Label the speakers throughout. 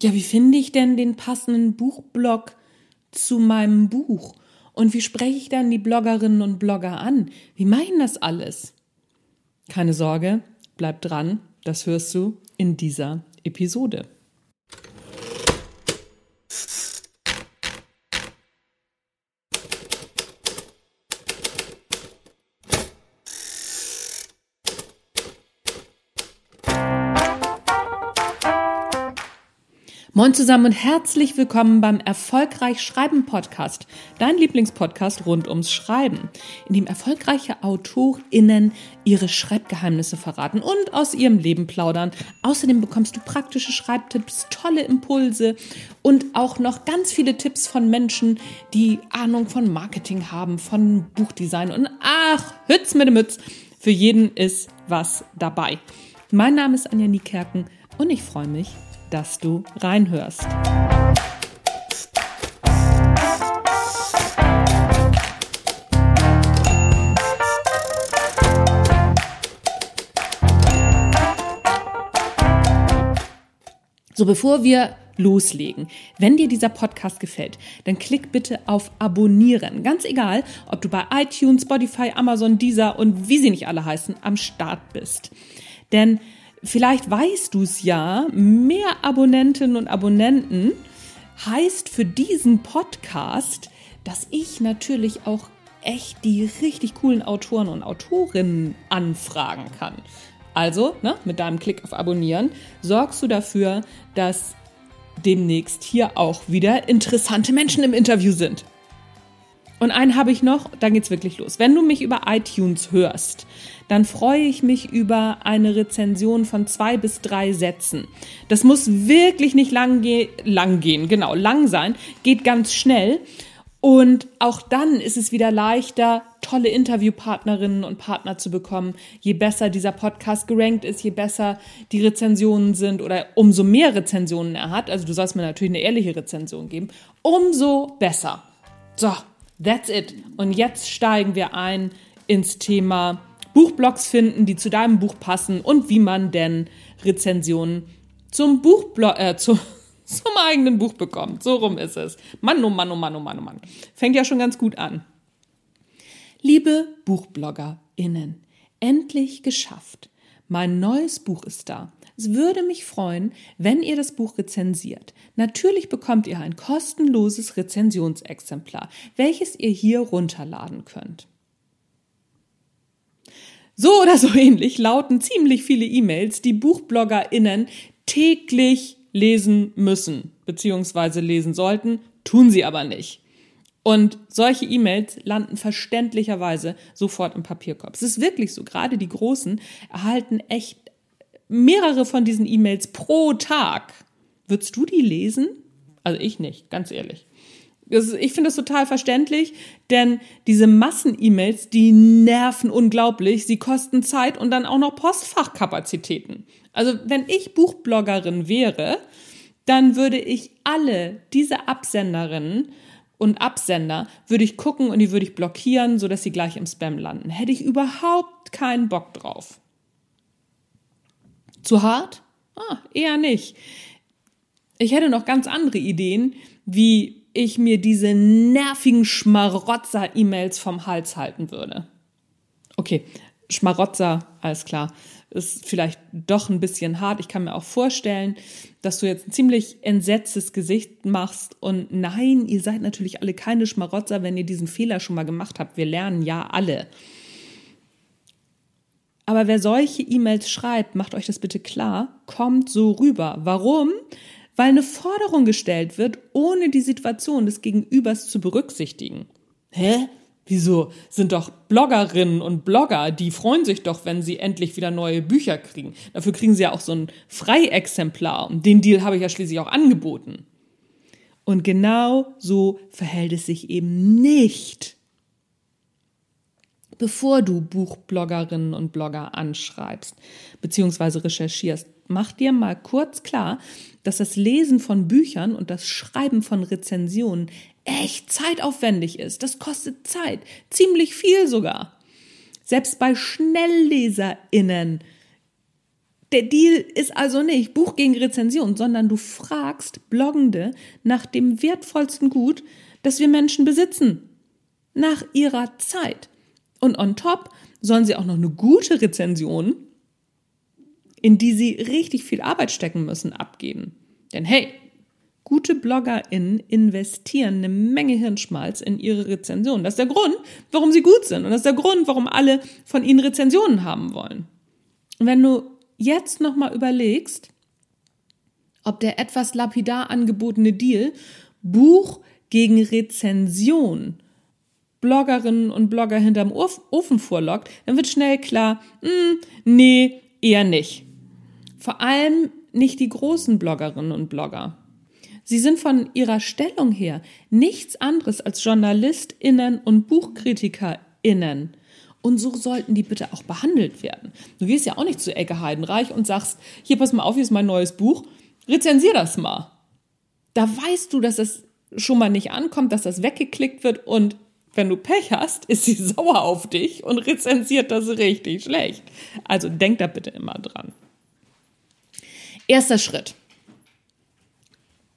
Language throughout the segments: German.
Speaker 1: Ja, wie finde ich denn den passenden Buchblog zu meinem Buch? Und wie spreche ich dann die Bloggerinnen und Blogger an? Wie meinen das alles? Keine Sorge, bleib dran, das hörst du in dieser Episode. Moin zusammen und herzlich willkommen beim Erfolgreich Schreiben Podcast, dein Lieblingspodcast rund ums Schreiben, in dem erfolgreiche AutorInnen ihre Schreibgeheimnisse verraten und aus ihrem Leben plaudern. Außerdem bekommst du praktische Schreibtipps, tolle Impulse und auch noch ganz viele Tipps von Menschen, die Ahnung von Marketing haben, von Buchdesign und ach, Hütz mit dem Mütz. Für jeden ist was dabei. Mein Name ist Anja Niekerken und ich freue mich, dass du reinhörst. So, bevor wir loslegen, wenn dir dieser Podcast gefällt, dann klick bitte auf Abonnieren. Ganz egal, ob du bei iTunes, Spotify, Amazon, Deezer und wie sie nicht alle heißen, am Start bist. Denn Vielleicht weißt du es ja, mehr Abonnentinnen und Abonnenten heißt für diesen Podcast, dass ich natürlich auch echt die richtig coolen Autoren und Autorinnen anfragen kann. Also, ne, mit deinem Klick auf Abonnieren sorgst du dafür, dass demnächst hier auch wieder interessante Menschen im Interview sind. Und einen habe ich noch, dann geht's wirklich los. Wenn du mich über iTunes hörst, dann freue ich mich über eine Rezension von zwei bis drei Sätzen. Das muss wirklich nicht lang, ge lang gehen, genau, lang sein, geht ganz schnell. Und auch dann ist es wieder leichter, tolle Interviewpartnerinnen und Partner zu bekommen. Je besser dieser Podcast gerankt ist, je besser die Rezensionen sind oder umso mehr Rezensionen er hat, also du sollst mir natürlich eine ehrliche Rezension geben, umso besser. So, That's it. Und jetzt steigen wir ein ins Thema Buchblogs finden, die zu deinem Buch passen und wie man denn Rezensionen zum Buchblog, äh, zu, zum eigenen Buch bekommt. So rum ist es. Mann, oh Mann, oh Mann, oh Mann, oh Mann. Fängt ja schon ganz gut an. Liebe BuchbloggerInnen, endlich geschafft. Mein neues Buch ist da. Es würde mich freuen, wenn ihr das Buch rezensiert. Natürlich bekommt ihr ein kostenloses Rezensionsexemplar, welches ihr hier runterladen könnt. So oder so ähnlich lauten ziemlich viele E-Mails, die BuchbloggerInnen täglich lesen müssen, beziehungsweise lesen sollten, tun sie aber nicht. Und solche E-Mails landen verständlicherweise sofort im Papierkorb. Es ist wirklich so, gerade die Großen erhalten echt mehrere von diesen E-Mails pro Tag. Würdest du die lesen? Also ich nicht, ganz ehrlich. ich finde das total verständlich, denn diese Massen-E-Mails, die nerven unglaublich, sie kosten Zeit und dann auch noch Postfachkapazitäten. Also wenn ich Buchbloggerin wäre, dann würde ich alle diese Absenderinnen und Absender würde ich gucken und die würde ich blockieren, sodass sie gleich im Spam landen. Hätte ich überhaupt keinen Bock drauf. Zu hart? Ah, eher nicht. Ich hätte noch ganz andere Ideen, wie ich mir diese nervigen Schmarotzer-E-Mails vom Hals halten würde. Okay, Schmarotzer, alles klar, ist vielleicht doch ein bisschen hart. Ich kann mir auch vorstellen, dass du jetzt ein ziemlich entsetztes Gesicht machst und nein, ihr seid natürlich alle keine Schmarotzer, wenn ihr diesen Fehler schon mal gemacht habt. Wir lernen ja alle. Aber wer solche E-Mails schreibt, macht euch das bitte klar, kommt so rüber. Warum? Weil eine Forderung gestellt wird, ohne die Situation des Gegenübers zu berücksichtigen. Hä? Wieso? Sind doch Bloggerinnen und Blogger, die freuen sich doch, wenn sie endlich wieder neue Bücher kriegen. Dafür kriegen sie ja auch so ein Freiexemplar. Und den Deal habe ich ja schließlich auch angeboten. Und genau so verhält es sich eben nicht bevor du Buchbloggerinnen und Blogger anschreibst bzw. recherchierst. Mach dir mal kurz klar, dass das Lesen von Büchern und das Schreiben von Rezensionen echt zeitaufwendig ist. Das kostet Zeit, ziemlich viel sogar. Selbst bei SchnellleserInnen Der Deal ist also nicht Buch gegen Rezension, sondern du fragst Bloggende nach dem wertvollsten Gut, das wir Menschen besitzen. Nach ihrer Zeit. Und on top sollen sie auch noch eine gute Rezension, in die sie richtig viel Arbeit stecken müssen, abgeben. Denn hey, gute BloggerInnen investieren eine Menge Hirnschmalz in ihre Rezensionen. Das ist der Grund, warum sie gut sind. Und das ist der Grund, warum alle von ihnen Rezensionen haben wollen. Und wenn du jetzt nochmal überlegst, ob der etwas lapidar angebotene Deal Buch gegen Rezension Bloggerinnen und Blogger hinterm Ofen vorlockt, dann wird schnell klar, mh, hm, nee, eher nicht. Vor allem nicht die großen Bloggerinnen und Blogger. Sie sind von ihrer Stellung her nichts anderes als JournalistInnen und BuchkritikerInnen. Und so sollten die bitte auch behandelt werden. Du gehst ja auch nicht zu Ecke Heidenreich und sagst, hier pass mal auf, hier ist mein neues Buch, rezensier das mal. Da weißt du, dass das schon mal nicht ankommt, dass das weggeklickt wird und wenn du Pech hast, ist sie sauer auf dich und rezensiert das richtig schlecht. Also denk da bitte immer dran. Erster Schritt.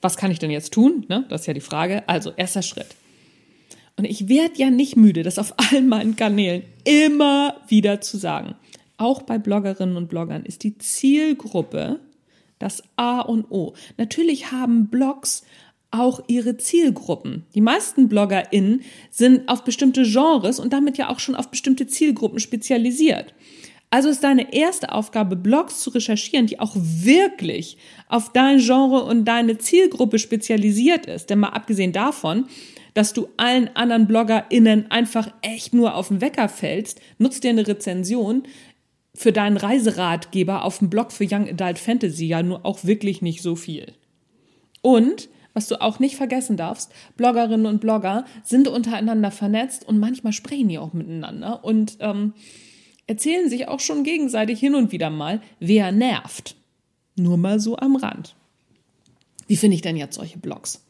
Speaker 1: Was kann ich denn jetzt tun? Ne? Das ist ja die Frage. Also, erster Schritt. Und ich werde ja nicht müde, das auf allen meinen Kanälen immer wieder zu sagen. Auch bei Bloggerinnen und Bloggern ist die Zielgruppe das A und O. Natürlich haben Blogs auch ihre Zielgruppen. Die meisten BloggerInnen sind auf bestimmte Genres und damit ja auch schon auf bestimmte Zielgruppen spezialisiert. Also ist deine erste Aufgabe, Blogs zu recherchieren, die auch wirklich auf dein Genre und deine Zielgruppe spezialisiert ist. Denn mal abgesehen davon, dass du allen anderen BloggerInnen einfach echt nur auf den Wecker fällst, nutzt dir eine Rezension für deinen Reiseratgeber auf dem Blog für Young Adult Fantasy ja nur auch wirklich nicht so viel. Und was du auch nicht vergessen darfst, Bloggerinnen und Blogger sind untereinander vernetzt und manchmal sprechen die auch miteinander und ähm, erzählen sich auch schon gegenseitig hin und wieder mal, wer nervt. Nur mal so am Rand. Wie finde ich denn jetzt solche Blogs?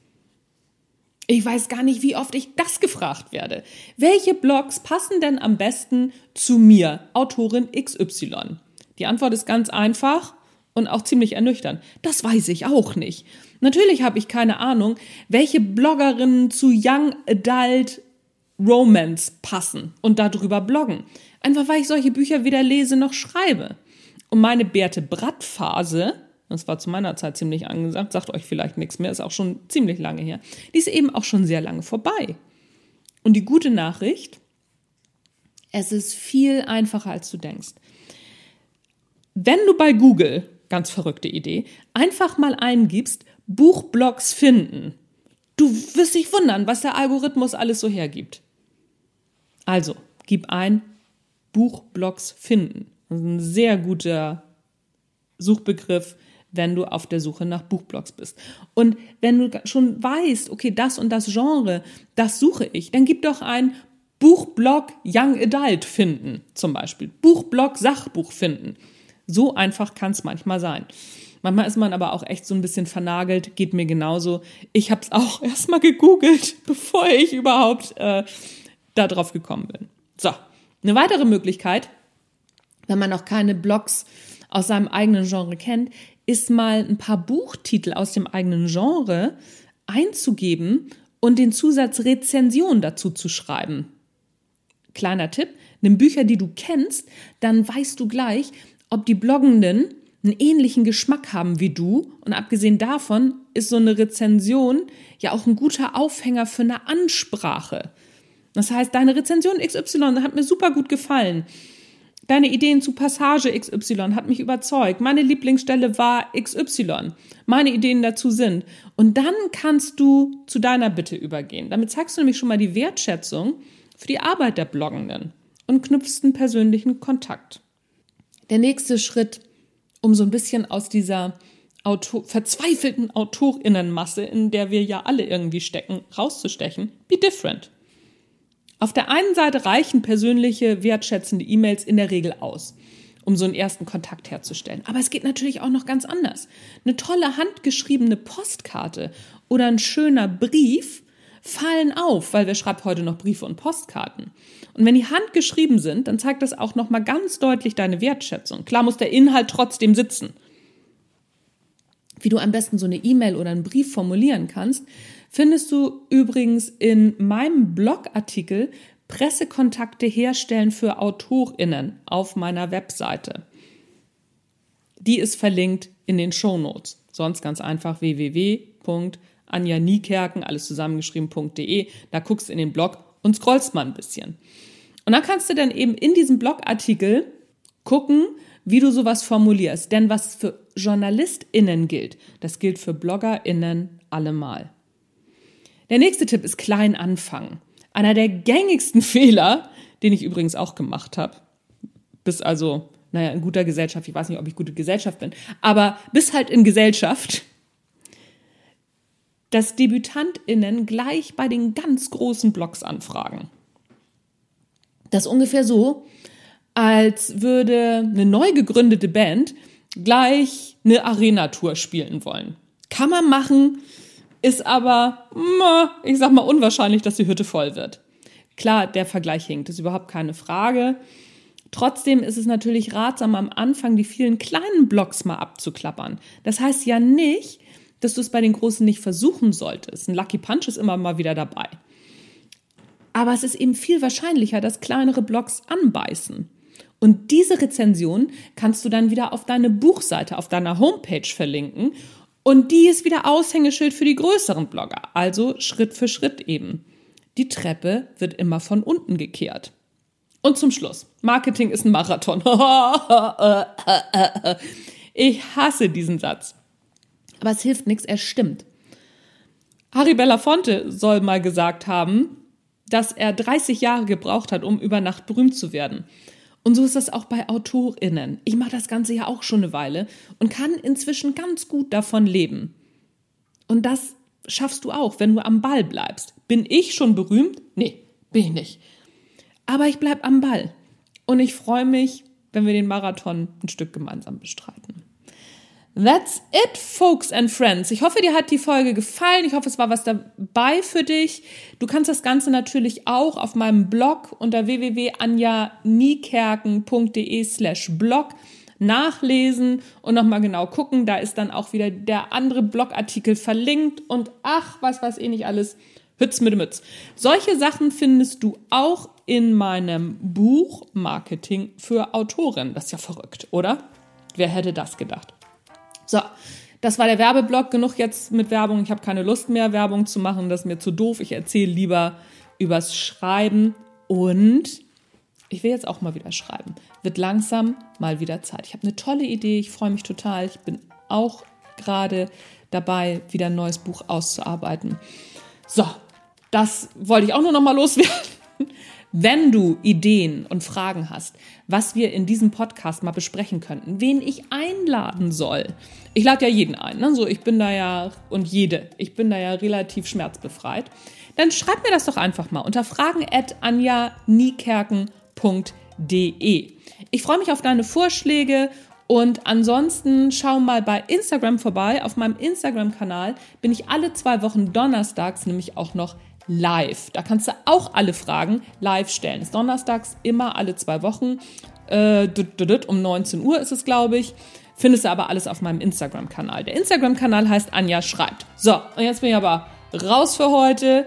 Speaker 1: Ich weiß gar nicht, wie oft ich das gefragt werde. Welche Blogs passen denn am besten zu mir, Autorin XY? Die Antwort ist ganz einfach und auch ziemlich ernüchternd. Das weiß ich auch nicht. Natürlich habe ich keine Ahnung, welche Bloggerinnen zu Young Adult Romance passen und darüber bloggen. Einfach weil ich solche Bücher weder lese noch schreibe. Und meine Bärte Bratt Phase, das war zu meiner Zeit ziemlich angesagt, sagt euch vielleicht nichts mehr, ist auch schon ziemlich lange her. Die ist eben auch schon sehr lange vorbei. Und die gute Nachricht, es ist viel einfacher, als du denkst. Wenn du bei Google ganz verrückte Idee, einfach mal eingibst, Buchblogs finden. Du wirst dich wundern, was der Algorithmus alles so hergibt. Also, gib ein Buchblogs finden. Das ist ein sehr guter Suchbegriff, wenn du auf der Suche nach Buchblogs bist. Und wenn du schon weißt, okay, das und das Genre, das suche ich, dann gib doch ein Buchblog Young Adult finden, zum Beispiel. Buchblog Sachbuch finden. So einfach kann es manchmal sein. Manchmal ist man aber auch echt so ein bisschen vernagelt, geht mir genauso. Ich habe es auch erstmal gegoogelt, bevor ich überhaupt äh, da drauf gekommen bin. So, eine weitere Möglichkeit, wenn man noch keine Blogs aus seinem eigenen Genre kennt, ist mal ein paar Buchtitel aus dem eigenen Genre einzugeben und den Zusatz Rezension dazu zu schreiben. Kleiner Tipp, nimm Bücher, die du kennst, dann weißt du gleich, ob die Bloggenden einen ähnlichen Geschmack haben wie du. Und abgesehen davon ist so eine Rezension ja auch ein guter Aufhänger für eine Ansprache. Das heißt, deine Rezension XY hat mir super gut gefallen. Deine Ideen zu Passage XY hat mich überzeugt. Meine Lieblingsstelle war XY. Meine Ideen dazu sind. Und dann kannst du zu deiner Bitte übergehen. Damit zeigst du nämlich schon mal die Wertschätzung für die Arbeit der Bloggenden und knüpfst einen persönlichen Kontakt. Der nächste Schritt, um so ein bisschen aus dieser Autor verzweifelten Autorinnenmasse, in der wir ja alle irgendwie stecken, rauszustechen, be different. Auf der einen Seite reichen persönliche, wertschätzende E-Mails in der Regel aus, um so einen ersten Kontakt herzustellen. Aber es geht natürlich auch noch ganz anders. Eine tolle handgeschriebene Postkarte oder ein schöner Brief fallen auf, weil wer schreibt heute noch Briefe und Postkarten? Und wenn die handgeschrieben sind, dann zeigt das auch nochmal ganz deutlich deine Wertschätzung. Klar muss der Inhalt trotzdem sitzen. Wie du am besten so eine E-Mail oder einen Brief formulieren kannst, findest du übrigens in meinem Blogartikel Pressekontakte herstellen für AutorInnen auf meiner Webseite. Die ist verlinkt in den Show Notes. Sonst ganz einfach www.anjaniekerken, alles zusammengeschrieben.de. Da guckst in den Blog und scrollst mal ein bisschen. Und dann kannst du dann eben in diesem Blogartikel gucken, wie du sowas formulierst. Denn was für JournalistInnen gilt, das gilt für BloggerInnen allemal. Der nächste Tipp ist klein anfangen. Einer der gängigsten Fehler, den ich übrigens auch gemacht habe. Bis also, naja, in guter Gesellschaft, ich weiß nicht, ob ich gute Gesellschaft bin, aber bis halt in Gesellschaft, dass DebütantInnen gleich bei den ganz großen Blogs anfragen. Das ist ungefähr so, als würde eine neu gegründete Band gleich eine Arena-Tour spielen wollen. Kann man machen, ist aber, ich sag mal, unwahrscheinlich, dass die Hütte voll wird. Klar, der Vergleich hinkt, ist überhaupt keine Frage. Trotzdem ist es natürlich ratsam, am Anfang die vielen kleinen Blocks mal abzuklappern. Das heißt ja nicht, dass du es bei den Großen nicht versuchen solltest. Ein Lucky Punch ist immer mal wieder dabei. Aber es ist eben viel wahrscheinlicher, dass kleinere Blocks anbeißen. Und diese Rezension kannst du dann wieder auf deine Buchseite, auf deiner Homepage verlinken und die ist wieder Aushängeschild für die größeren Blogger. Also Schritt für Schritt eben. Die Treppe wird immer von unten gekehrt. Und zum Schluss. Marketing ist ein Marathon. ich hasse diesen Satz. Aber es hilft nichts, er stimmt. Harry Belafonte soll mal gesagt haben, dass er 30 Jahre gebraucht hat, um über Nacht berühmt zu werden. Und so ist das auch bei AutorInnen. Ich mache das Ganze ja auch schon eine Weile und kann inzwischen ganz gut davon leben. Und das schaffst du auch, wenn du am Ball bleibst. Bin ich schon berühmt? Nee, bin ich nicht. Aber ich bleib am Ball. Und ich freue mich, wenn wir den Marathon ein Stück gemeinsam bestreiten. That's it, folks and friends. Ich hoffe, dir hat die Folge gefallen. Ich hoffe, es war was dabei für dich. Du kannst das Ganze natürlich auch auf meinem Blog unter www.anjaniekerken.de slash blog nachlesen und nochmal genau gucken. Da ist dann auch wieder der andere Blogartikel verlinkt und ach, was weiß ich nicht alles. Hütz mit Mütz. Solche Sachen findest du auch in meinem Buch Marketing für Autoren. Das ist ja verrückt, oder? Wer hätte das gedacht? So, das war der Werbeblock. Genug jetzt mit Werbung. Ich habe keine Lust mehr, Werbung zu machen. Das ist mir zu doof. Ich erzähle lieber übers Schreiben. Und ich will jetzt auch mal wieder schreiben. Wird langsam mal wieder Zeit. Ich habe eine tolle Idee. Ich freue mich total. Ich bin auch gerade dabei, wieder ein neues Buch auszuarbeiten. So, das wollte ich auch nur noch mal loswerden. Wenn du Ideen und Fragen hast, was wir in diesem Podcast mal besprechen könnten, wen ich einladen soll. Ich lade ja jeden ein, ne? so ich bin da ja und jede, ich bin da ja relativ schmerzbefreit. Dann schreib mir das doch einfach mal unter fragen@anjaniekerken.de. Ich freue mich auf deine Vorschläge und ansonsten schau mal bei Instagram vorbei. Auf meinem Instagram-Kanal bin ich alle zwei Wochen donnerstags nämlich auch noch live. Da kannst du auch alle Fragen live stellen. Ist donnerstags immer alle zwei Wochen. Äh, um 19 Uhr ist es, glaube ich. Findest du aber alles auf meinem Instagram-Kanal. Der Instagram-Kanal heißt Anja schreibt. So, und jetzt bin ich aber raus für heute.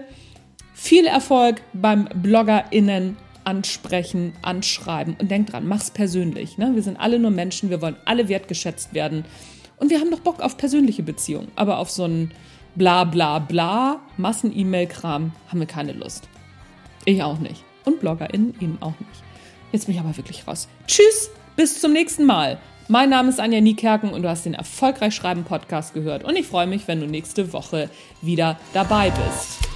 Speaker 1: Viel Erfolg beim BloggerInnen ansprechen, anschreiben und denk dran, mach's persönlich. Ne? Wir sind alle nur Menschen, wir wollen alle wertgeschätzt werden und wir haben doch Bock auf persönliche Beziehungen, aber auf so einen bla bla bla, Massen-E-Mail-Kram, haben wir keine Lust. Ich auch nicht. Und BloggerInnen eben auch nicht. Jetzt bin ich aber wirklich raus. Tschüss, bis zum nächsten Mal. Mein Name ist Anja Niekerken und du hast den Erfolgreich Schreiben Podcast gehört. Und ich freue mich, wenn du nächste Woche wieder dabei bist.